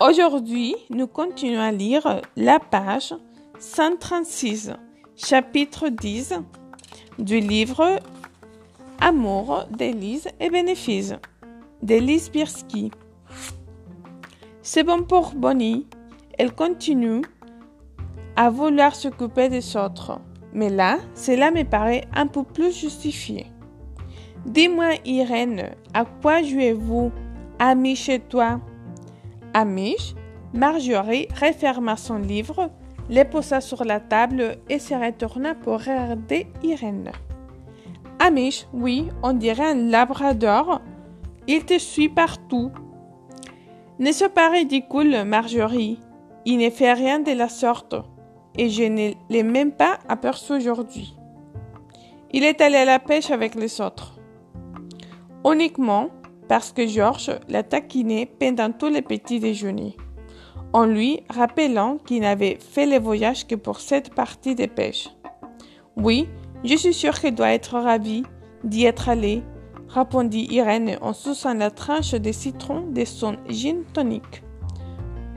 Aujourd'hui, nous continuons à lire la page 136, chapitre 10 du livre Amour d'Élise et bénéfices d'Élise Birsky. C'est bon pour Bonnie. Elle continue à vouloir s'occuper des autres. Mais là, cela me paraît un peu plus justifié. Dis-moi, Irène, à quoi jouez-vous, ami chez toi? Amish, Marjorie referma son livre, le posa sur la table et se retourna pour regarder Irène. Amish, oui, on dirait un labrador. Il te suit partout. N'est-ce pas ridicule, Marjorie? Il ne fait rien de la sorte, et je ne l'ai même pas aperçu aujourd'hui. Il est allé à la pêche avec les autres. Uniquement parce que Georges l'a taquiné pendant tous les petits déjeuners, en lui rappelant qu'il n'avait fait le voyage que pour cette partie de pêche. Oui, je suis sûre qu'il doit être ravi d'y être allé, répondit Irène en suçant la tranche de citron de son gin tonique.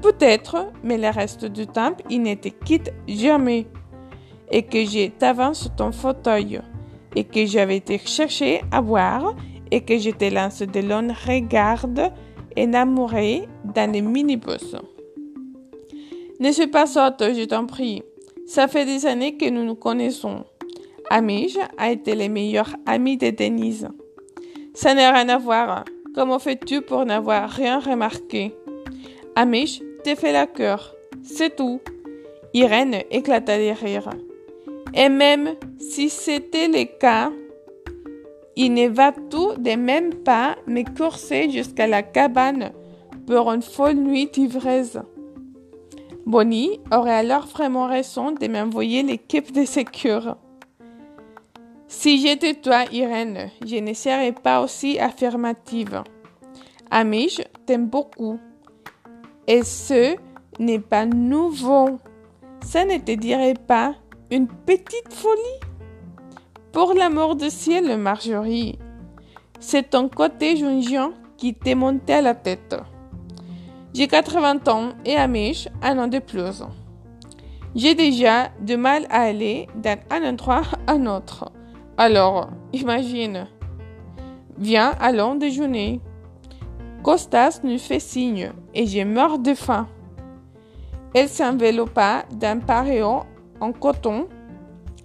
Peut-être, mais le reste du temps, il n'était quitte jamais. Et que j'ai t'avance ton fauteuil, et que j'avais été chercher à boire, et que je te lance de longs regards enamourés dans les minibus. Ne suis pas sotte, je t'en prie. Ça fait des années que nous nous connaissons. Amish a été le meilleur ami de Denise. Ça n'a rien à voir. Comment fais-tu pour n'avoir rien remarqué? Amish te fait la cœur. C'est tout. Irène éclata de rire. Et même si c'était le cas, il ne va tout de même pas me courser jusqu'à la cabane pour une folle nuit d'ivresse. Bonnie aurait alors vraiment raison de m'envoyer l'équipe de secours. Si j'étais toi, Irène, je ne serais pas aussi affirmative. Amish t'aime beaucoup. Et ce n'est pas nouveau. Ça ne te dirait pas une petite folie? Pour l'amour du ciel, Marjorie, c'est ton côté jungian qui t'est monté à la tête. J'ai 80 ans et Amish un an de plus. J'ai déjà du mal à aller d'un endroit à un autre. Alors, imagine. Viens, allons déjeuner. Costas nous fait signe et j'ai mort de faim. Elle s'enveloppa d'un paréo en coton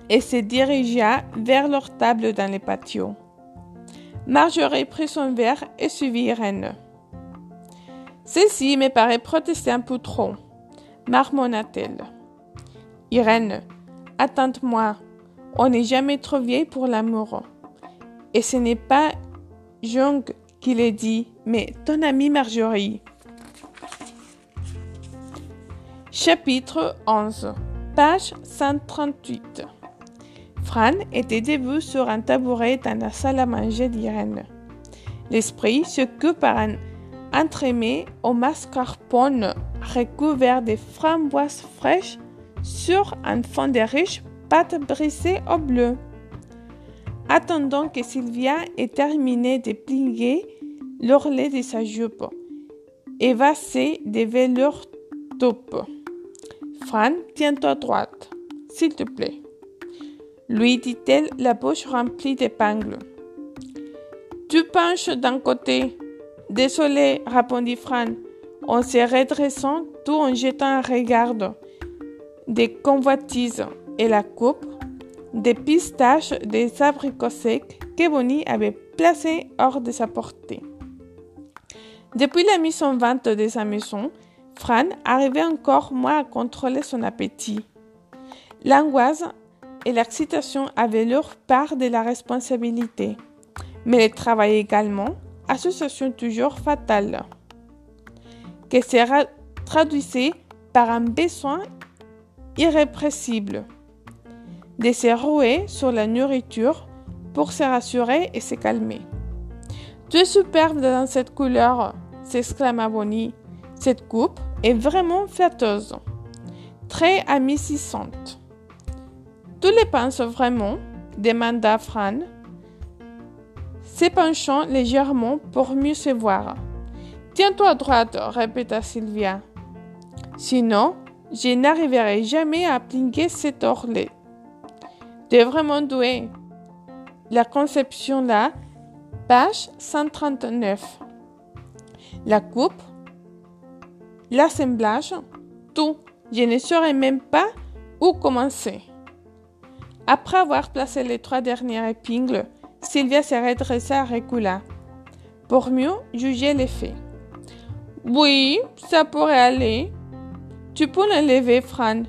et se dirigea vers leur table dans le patio. Marjorie prit son verre et suivit Irène. Ceci me paraît protester un peu trop, marmonna-t-elle. Irène, attends-moi, on n'est jamais trop vieille pour l'amour. Et ce n'est pas Jung qui l'a dit, mais ton amie Marjorie. Chapitre 11, page 138. Fran était debout sur un tabouret dans la salle à manger d'Irène. L'esprit que par un entremets au mascarpone recouvert de framboises fraîches sur un fond de riches pâtes brisées au bleu. Attendant que Sylvia ait terminé de plier l'ourlet de sa jupe, évassée de velours taupe. Fran, tiens-toi droite, s'il te plaît lui dit-elle, la bouche remplie d'épingles. Tu penches d'un côté. Désolé, répondit Fran, en se redressant tout en jetant un regard des convoitises et la coupe des pistaches des abricots secs que Bonnie avait placés hors de sa portée. Depuis la mise en vente de sa maison, Fran arrivait encore moins à contrôler son appétit. L'angoisse et l'excitation avaient leur part de la responsabilité, mais le travail également, association toujours fatale. Que sera traduisait par un besoin irrépressible de se rouer sur la nourriture pour se rassurer et se calmer. Tu es superbe dans cette couleur, s'exclama Bonnie. Cette coupe est vraiment flatteuse, très amicissante. Tu les penses vraiment demanda Fran, s'épanchant légèrement pour mieux se voir. Tiens-toi à droite, répéta Sylvia. Sinon, je n'arriverai jamais à appliquer cet orlet. Tu es vraiment doué. La conception là, page 139. La coupe, l'assemblage, tout. Je ne saurais même pas où commencer. Après avoir placé les trois dernières épingles, Sylvia se redressa et recula pour mieux juger l'effet. Oui, ça pourrait aller. Tu peux l'enlever, Fran.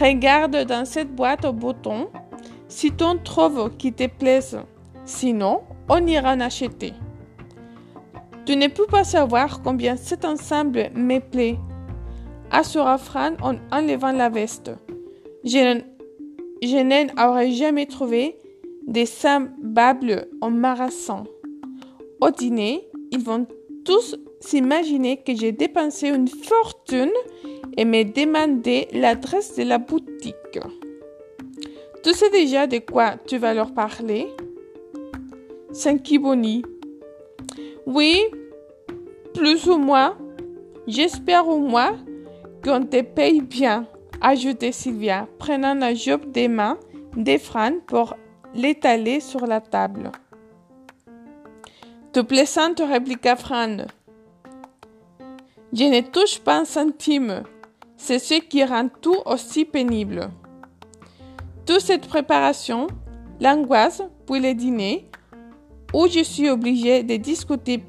Regarde dans cette boîte au bouton si tu en trouves qui te plaise. Sinon, on ira en acheter. Tu ne peux pas savoir combien cet ensemble me plaît, assura Fran en enlevant la veste. Je, je n'en aurais jamais trouvé des semblables embarrassants. Au dîner, ils vont tous s'imaginer que j'ai dépensé une fortune et me demander l'adresse de la boutique. Tu sais déjà de quoi tu vas leur parler? Bonnie. Oui, plus ou moins. J'espère au moins qu'on te paye bien, ajoutait Sylvia, prenant la job des mains d'Efran pour l'étaler sur la table. Tu plaisantes, répliqua Fran. Je ne touche pas un centime. C'est ce qui rend tout aussi pénible. Toute cette préparation, l'angoisse, puis le dîner, où je suis obligée de discuter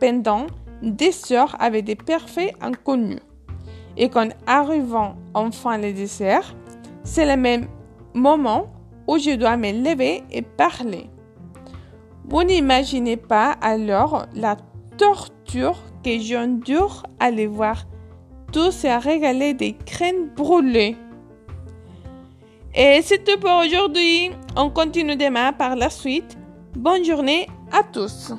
pendant des heures avec des parfaits inconnus. Et qu'en arrivant enfin le dessert, c'est le même moment où je dois me lever et parler. Vous n'imaginez pas alors la torture que j'endure à les voir tous à régaler des crènes brûlées. Et c'est tout pour aujourd'hui. On continue demain par la suite. Bonne journée à tous.